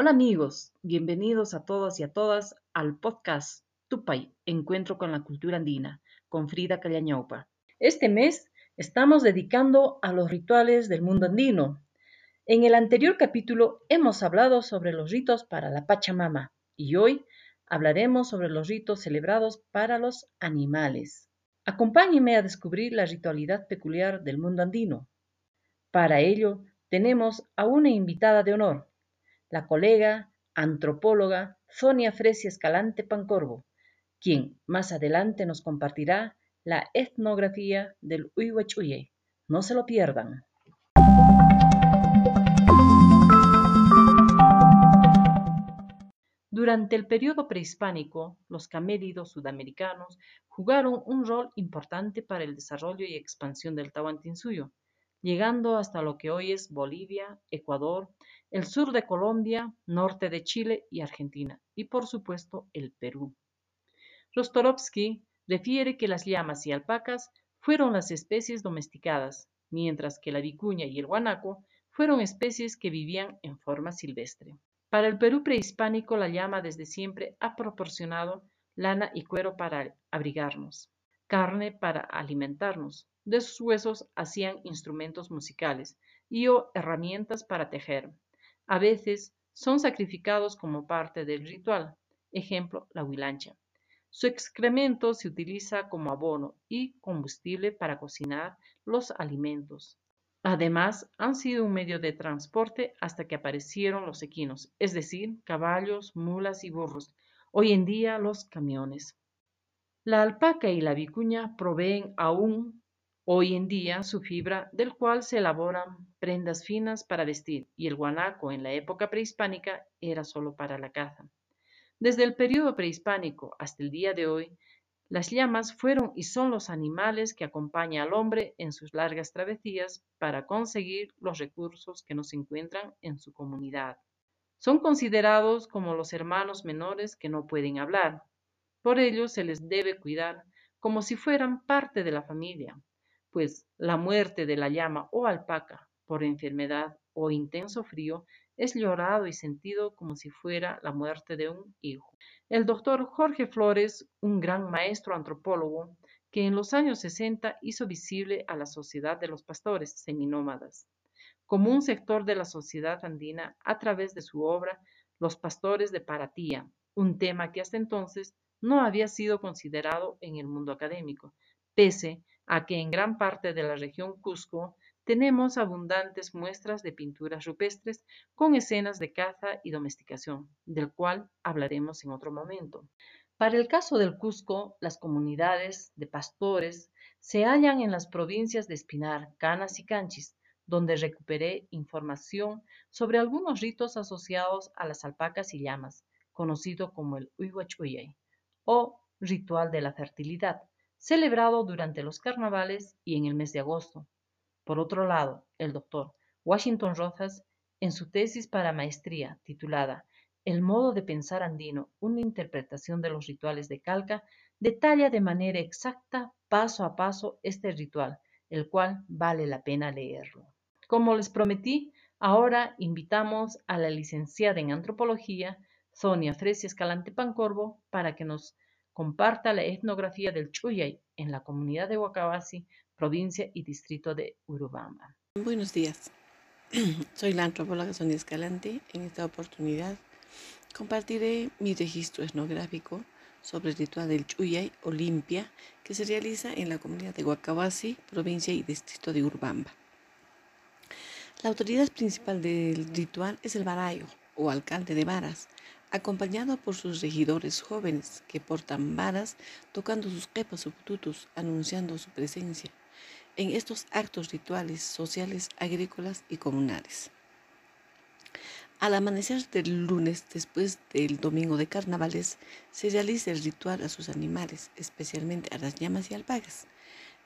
Hola amigos, bienvenidos a todos y a todas al podcast Tupay, Encuentro con la Cultura Andina, con Frida Callañaupa. Este mes estamos dedicando a los rituales del mundo andino. En el anterior capítulo hemos hablado sobre los ritos para la Pachamama y hoy hablaremos sobre los ritos celebrados para los animales. Acompáñenme a descubrir la ritualidad peculiar del mundo andino. Para ello, tenemos a una invitada de honor, la colega antropóloga Sonia Fresia Escalante Pancorvo, quien más adelante nos compartirá la etnografía del Uyhuachuye. No se lo pierdan. Durante el periodo prehispánico, los camélidos sudamericanos jugaron un rol importante para el desarrollo y expansión del Tahuantinsuyo, llegando hasta lo que hoy es Bolivia, Ecuador, el sur de Colombia, norte de Chile y Argentina, y por supuesto el Perú. Rostorovsky refiere que las llamas y alpacas fueron las especies domesticadas, mientras que la vicuña y el guanaco fueron especies que vivían en forma silvestre. Para el Perú prehispánico, la llama desde siempre ha proporcionado lana y cuero para abrigarnos, carne para alimentarnos. De sus huesos hacían instrumentos musicales y o herramientas para tejer. A veces son sacrificados como parte del ritual, ejemplo, la huilancha. Su excremento se utiliza como abono y combustible para cocinar los alimentos. Además, han sido un medio de transporte hasta que aparecieron los equinos, es decir, caballos, mulas y burros, hoy en día los camiones. La alpaca y la vicuña proveen aún hoy en día su fibra, del cual se elaboran prendas finas para vestir, y el guanaco en la época prehispánica era solo para la caza. Desde el periodo prehispánico hasta el día de hoy, las llamas fueron y son los animales que acompañan al hombre en sus largas travesías para conseguir los recursos que nos encuentran en su comunidad. Son considerados como los hermanos menores que no pueden hablar. Por ello se les debe cuidar como si fueran parte de la familia, pues la muerte de la llama o alpaca por enfermedad o intenso frío es llorado y sentido como si fuera la muerte de un hijo. El doctor Jorge Flores, un gran maestro antropólogo, que en los años 60 hizo visible a la sociedad de los pastores seminómadas como un sector de la sociedad andina a través de su obra Los pastores de Paratía, un tema que hasta entonces no había sido considerado en el mundo académico, pese a que en gran parte de la región Cusco tenemos abundantes muestras de pinturas rupestres con escenas de caza y domesticación, del cual hablaremos en otro momento. Para el caso del Cusco, las comunidades de pastores se hallan en las provincias de Espinar, Canas y Canchis, donde recuperé información sobre algunos ritos asociados a las alpacas y llamas, conocido como el Uyhuachuyay, o ritual de la fertilidad, celebrado durante los carnavales y en el mes de agosto, por otro lado, el doctor Washington Rojas, en su tesis para maestría titulada El modo de pensar andino, una interpretación de los rituales de Calca, detalla de manera exacta, paso a paso, este ritual, el cual vale la pena leerlo. Como les prometí, ahora invitamos a la licenciada en antropología, Sonia Fresia Escalante Pancorvo, para que nos comparta la etnografía del Chuyay en la comunidad de Huacabasi provincia y distrito de Urubamba. Buenos días, soy la antropóloga Sonia Escalante. En esta oportunidad compartiré mi registro etnográfico sobre el ritual del Chuyay o limpia que se realiza en la comunidad de Huacabasi, provincia y distrito de Urubamba. La autoridad principal del ritual es el barayo o alcalde de varas, acompañado por sus regidores jóvenes que portan varas tocando sus quepas o pututus, anunciando su presencia en estos actos rituales sociales, agrícolas y comunales. Al amanecer del lunes, después del domingo de carnavales, se realiza el ritual a sus animales, especialmente a las llamas y alpagas.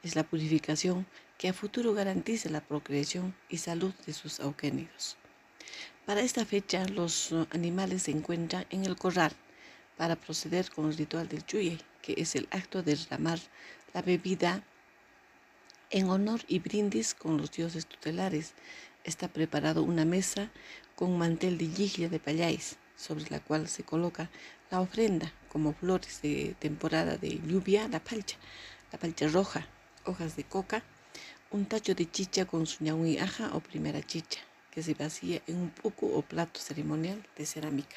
Es la purificación que a futuro garantice la procreación y salud de sus auquénidos. Para esta fecha, los animales se encuentran en el corral para proceder con el ritual del chuye, que es el acto de derramar la bebida en honor y brindis con los dioses tutelares, está preparado una mesa con mantel de yiglia de payáis, sobre la cual se coloca la ofrenda como flores de temporada de lluvia, la palcha, la palcha roja, hojas de coca, un tacho de chicha con su y aja o primera chicha, que se vacía en un poco o plato ceremonial de cerámica.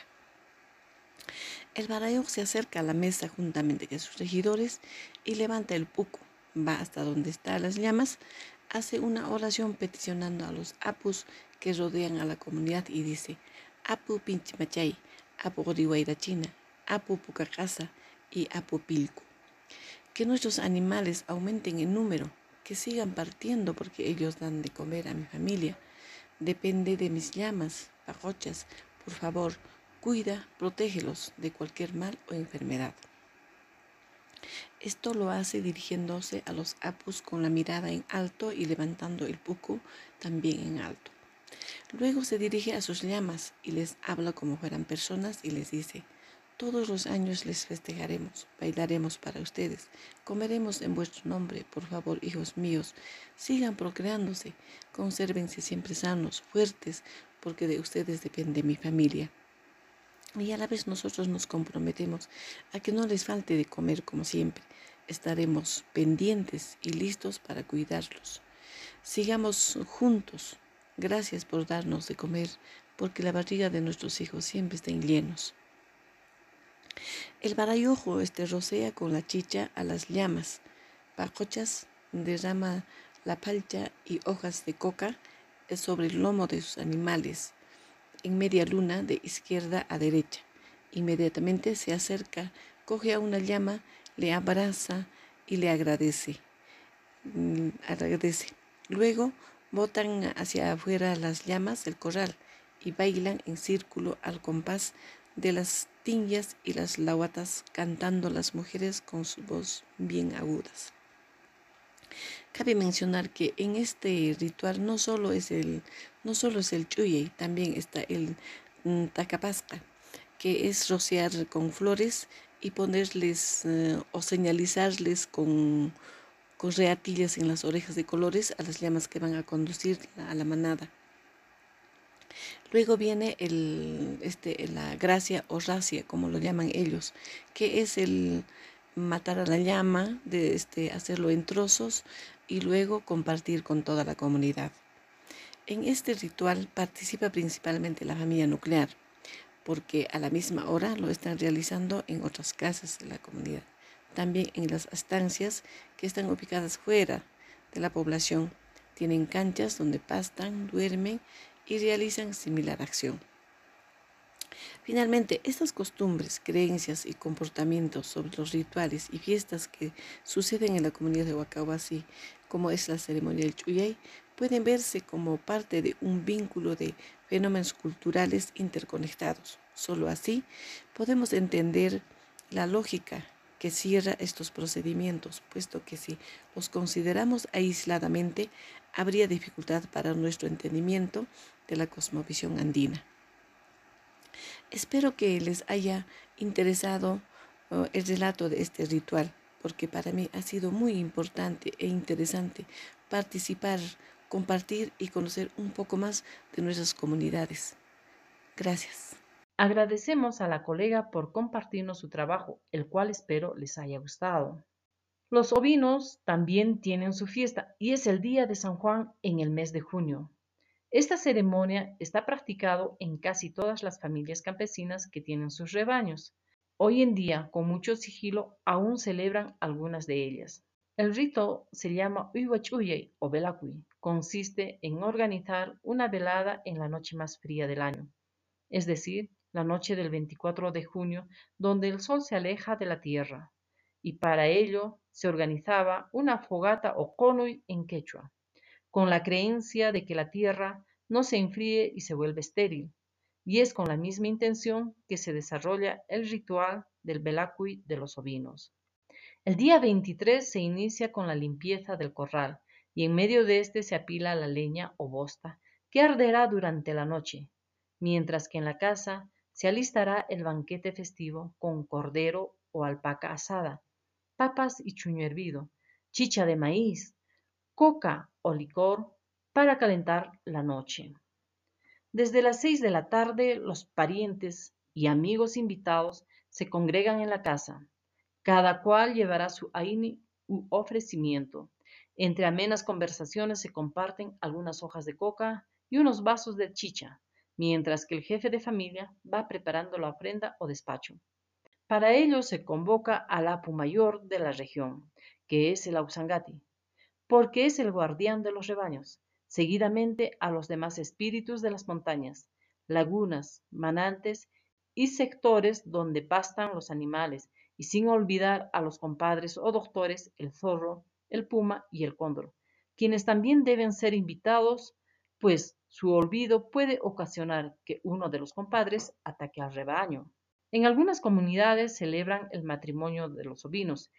El barayo se acerca a la mesa juntamente con sus regidores y levanta el puco, va hasta donde están las llamas, hace una oración peticionando a los apus que rodean a la comunidad y dice, Apu Pinchimachay, Apu China, Apu Pucacasa y Apu Pilco. Que nuestros animales aumenten en número, que sigan partiendo porque ellos dan de comer a mi familia. Depende de mis llamas, pajochas. Por favor, cuida, protégelos de cualquier mal o enfermedad. Esto lo hace dirigiéndose a los apus con la mirada en alto y levantando el puco también en alto. Luego se dirige a sus llamas y les habla como fueran personas y les dice, todos los años les festejaremos, bailaremos para ustedes, comeremos en vuestro nombre, por favor, hijos míos, sigan procreándose, consérvense siempre sanos, fuertes, porque de ustedes depende mi familia. Y a la vez nosotros nos comprometemos a que no les falte de comer como siempre. Estaremos pendientes y listos para cuidarlos. Sigamos juntos. Gracias por darnos de comer, porque la barriga de nuestros hijos siempre está llenos. El barayojo este rocea con la chicha a las llamas. Pacochas derrama la palcha y hojas de coca sobre el lomo de sus animales en media luna de izquierda a derecha. Inmediatamente se acerca, coge a una llama, le abraza y le agradece. Mm, agradece. Luego botan hacia afuera las llamas del corral y bailan en círculo al compás de las tiñas y las lauatas, cantando las mujeres con su voz bien agudas. Cabe mencionar que en este ritual no solo es el, no solo es el chuyey, también está el mm, tacapasca, que es rociar con flores y ponerles eh, o señalizarles con, con reatillas en las orejas de colores a las llamas que van a conducir a la manada. Luego viene el, este, la gracia o racia, como lo llaman ellos, que es el matar a la llama, de este, hacerlo en trozos y luego compartir con toda la comunidad. En este ritual participa principalmente la familia nuclear, porque a la misma hora lo están realizando en otras casas de la comunidad, también en las estancias que están ubicadas fuera de la población. Tienen canchas donde pastan, duermen y realizan similar acción. Finalmente, estas costumbres, creencias y comportamientos sobre los rituales y fiestas que suceden en la comunidad de Huacahuasi, como es la ceremonia del Chuyay, pueden verse como parte de un vínculo de fenómenos culturales interconectados. Solo así podemos entender la lógica que cierra estos procedimientos, puesto que si los consideramos aisladamente, habría dificultad para nuestro entendimiento de la cosmovisión andina. Espero que les haya interesado oh, el relato de este ritual, porque para mí ha sido muy importante e interesante participar, compartir y conocer un poco más de nuestras comunidades. Gracias. Agradecemos a la colega por compartirnos su trabajo, el cual espero les haya gustado. Los ovinos también tienen su fiesta y es el día de San Juan en el mes de junio. Esta ceremonia está practicado en casi todas las familias campesinas que tienen sus rebaños. Hoy en día, con mucho sigilo, aún celebran algunas de ellas. El rito se llama Uyhuachuyay o Velacui. Consiste en organizar una velada en la noche más fría del año, es decir, la noche del 24 de junio, donde el sol se aleja de la tierra. Y para ello se organizaba una fogata o conui en quechua con la creencia de que la tierra no se enfríe y se vuelve estéril, y es con la misma intención que se desarrolla el ritual del Belacui de los ovinos. El día 23 se inicia con la limpieza del corral y en medio de este se apila la leña o bosta que arderá durante la noche, mientras que en la casa se alistará el banquete festivo con cordero o alpaca asada, papas y chuño hervido, chicha de maíz, coca o licor para calentar la noche. Desde las seis de la tarde, los parientes y amigos invitados se congregan en la casa. Cada cual llevará su aini u ofrecimiento. Entre amenas conversaciones se comparten algunas hojas de coca y unos vasos de chicha, mientras que el jefe de familia va preparando la ofrenda o despacho. Para ello se convoca al Apu Mayor de la región, que es el Ausangati, porque es el guardián de los rebaños, seguidamente a los demás espíritus de las montañas, lagunas, manantes y sectores donde pastan los animales, y sin olvidar a los compadres o doctores, el zorro, el puma y el cóndor, quienes también deben ser invitados, pues su olvido puede ocasionar que uno de los compadres ataque al rebaño. En algunas comunidades celebran el matrimonio de los ovinos,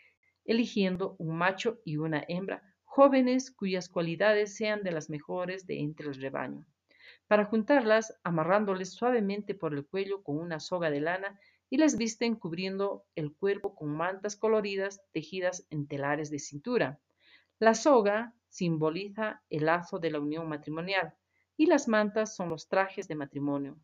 eligiendo un macho y una hembra jóvenes cuyas cualidades sean de las mejores de entre el rebaño. Para juntarlas, amarrándoles suavemente por el cuello con una soga de lana y las visten cubriendo el cuerpo con mantas coloridas tejidas en telares de cintura. La soga simboliza el lazo de la unión matrimonial y las mantas son los trajes de matrimonio.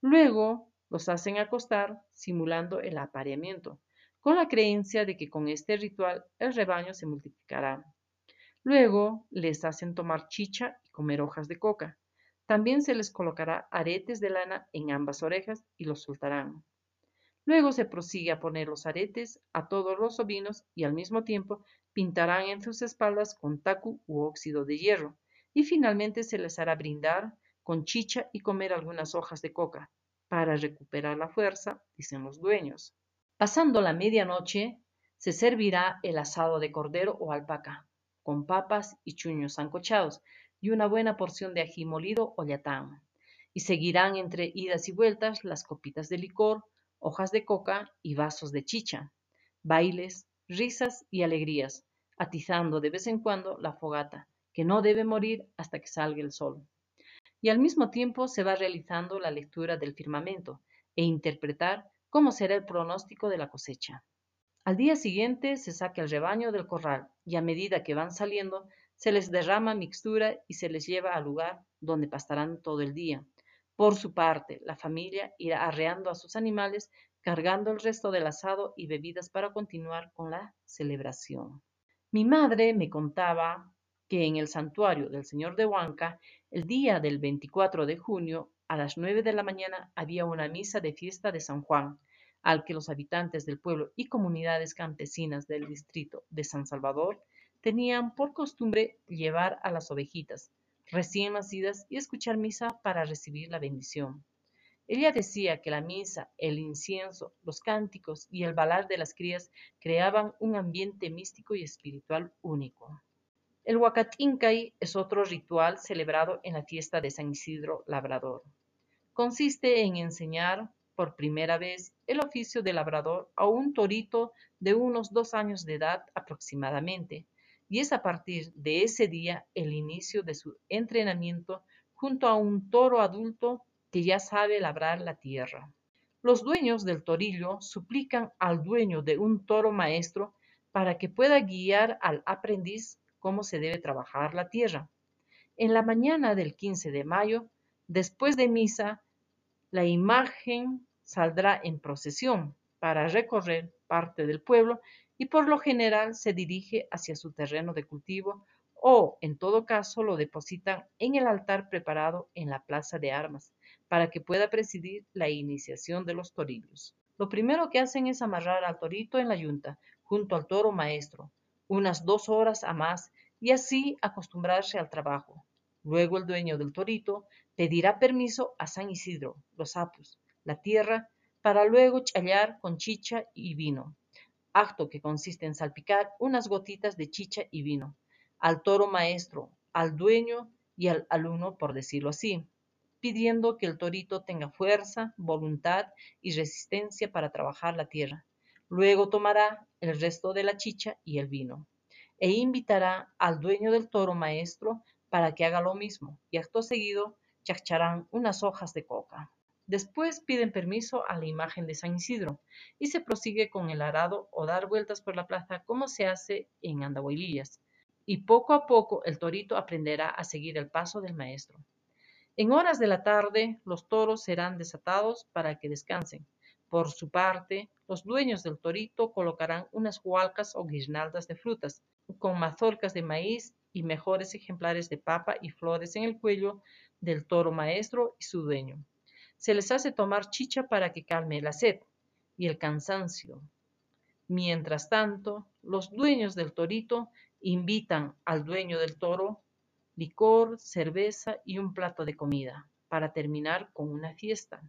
Luego los hacen acostar simulando el apareamiento, con la creencia de que con este ritual el rebaño se multiplicará. Luego les hacen tomar chicha y comer hojas de coca. También se les colocará aretes de lana en ambas orejas y los soltarán. Luego se prosigue a poner los aretes a todos los ovinos y al mismo tiempo pintarán en sus espaldas con tacu u óxido de hierro y finalmente se les hará brindar con chicha y comer algunas hojas de coca para recuperar la fuerza, dicen los dueños. Pasando la medianoche, se servirá el asado de cordero o alpaca, con papas y chuños sancochados y una buena porción de ají molido o yatán. Y seguirán entre idas y vueltas las copitas de licor, hojas de coca y vasos de chicha, bailes, risas y alegrías, atizando de vez en cuando la fogata, que no debe morir hasta que salga el sol. Y al mismo tiempo se va realizando la lectura del firmamento e interpretar cómo será el pronóstico de la cosecha. Al día siguiente se saca el rebaño del corral y a medida que van saliendo se les derrama mixtura y se les lleva al lugar donde pastarán todo el día, por su parte, la familia irá arreando a sus animales, cargando el resto del asado y bebidas para continuar con la celebración. Mi madre me contaba que en el santuario del Señor de Huanca, el día del 24 de junio, a las 9 de la mañana, había una misa de fiesta de San Juan, al que los habitantes del pueblo y comunidades campesinas del distrito de San Salvador tenían por costumbre llevar a las ovejitas, recién nacidas y escuchar misa para recibir la bendición. Ella decía que la misa, el incienso, los cánticos y el balar de las crías creaban un ambiente místico y espiritual único. El Huacatincay es otro ritual celebrado en la fiesta de San Isidro Labrador. Consiste en enseñar por primera vez el oficio de labrador a un torito de unos dos años de edad aproximadamente, y es a partir de ese día el inicio de su entrenamiento junto a un toro adulto que ya sabe labrar la tierra. Los dueños del torillo suplican al dueño de un toro maestro para que pueda guiar al aprendiz cómo se debe trabajar la tierra. En la mañana del 15 de mayo, después de misa, la imagen saldrá en procesión para recorrer parte del pueblo y por lo general se dirige hacia su terreno de cultivo o, en todo caso, lo depositan en el altar preparado en la plaza de armas para que pueda presidir la iniciación de los torillos. Lo primero que hacen es amarrar al torito en la yunta, junto al toro maestro, unas dos horas a más, y así acostumbrarse al trabajo. Luego el dueño del torito pedirá permiso a San Isidro, los apus, la tierra, para luego challar con chicha y vino, acto que consiste en salpicar unas gotitas de chicha y vino, al toro maestro, al dueño y al alumno, por decirlo así, pidiendo que el torito tenga fuerza, voluntad y resistencia para trabajar la tierra. Luego tomará el resto de la chicha y el vino, e invitará al dueño del toro maestro para que haga lo mismo, y acto seguido chacharán unas hojas de coca. Después piden permiso a la imagen de San Isidro y se prosigue con el arado o dar vueltas por la plaza como se hace en Andahuaylillas. Y poco a poco el torito aprenderá a seguir el paso del maestro. En horas de la tarde, los toros serán desatados para que descansen. Por su parte, los dueños del torito colocarán unas hualcas o guirnaldas de frutas, con mazorcas de maíz y mejores ejemplares de papa y flores en el cuello del toro maestro y su dueño. Se les hace tomar chicha para que calme la sed y el cansancio. Mientras tanto, los dueños del torito invitan al dueño del toro licor, cerveza y un plato de comida, para terminar con una fiesta.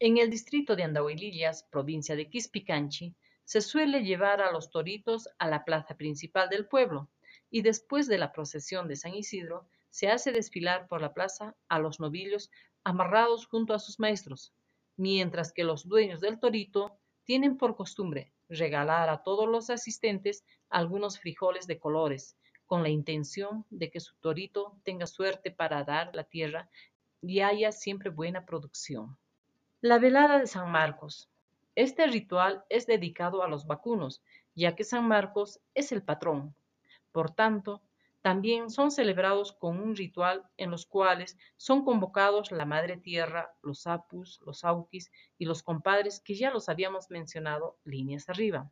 En el distrito de Andahuilillas, provincia de Quispicanchi, se suele llevar a los toritos a la plaza principal del pueblo y después de la procesión de San Isidro se hace desfilar por la plaza a los novillos amarrados junto a sus maestros, mientras que los dueños del torito tienen por costumbre regalar a todos los asistentes algunos frijoles de colores, con la intención de que su torito tenga suerte para dar la tierra y haya siempre buena producción. La velada de San Marcos. Este ritual es dedicado a los vacunos, ya que San Marcos es el patrón. Por tanto, también son celebrados con un ritual en los cuales son convocados la Madre Tierra, los apus, los auquis y los compadres que ya los habíamos mencionado líneas arriba,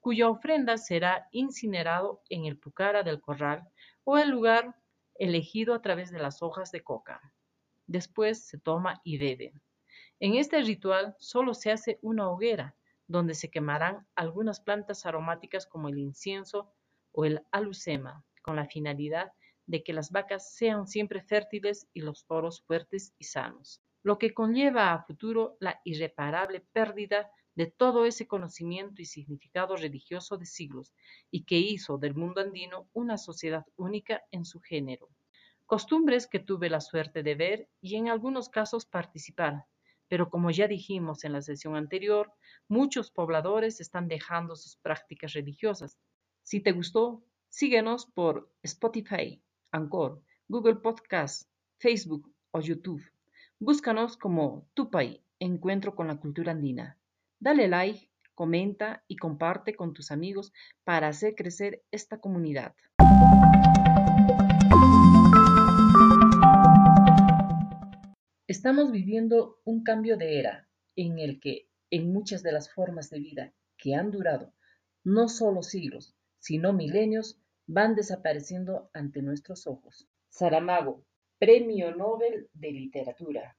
cuya ofrenda será incinerado en el pucara del corral o el lugar elegido a través de las hojas de coca. Después se toma y bebe. En este ritual solo se hace una hoguera, donde se quemarán algunas plantas aromáticas como el incienso o el alucema, con la finalidad de que las vacas sean siempre fértiles y los toros fuertes y sanos, lo que conlleva a futuro la irreparable pérdida de todo ese conocimiento y significado religioso de siglos y que hizo del mundo andino una sociedad única en su género. Costumbres que tuve la suerte de ver y en algunos casos participar, pero como ya dijimos en la sesión anterior, muchos pobladores están dejando sus prácticas religiosas. Si te gustó, síguenos por Spotify, Anchor, Google Podcast, Facebook o YouTube. Búscanos como Tupay, Encuentro con la Cultura Andina. Dale like, comenta y comparte con tus amigos para hacer crecer esta comunidad. Estamos viviendo un cambio de era en el que en muchas de las formas de vida que han durado no solo siglos, sino milenios, van desapareciendo ante nuestros ojos. Saramago, Premio Nobel de Literatura.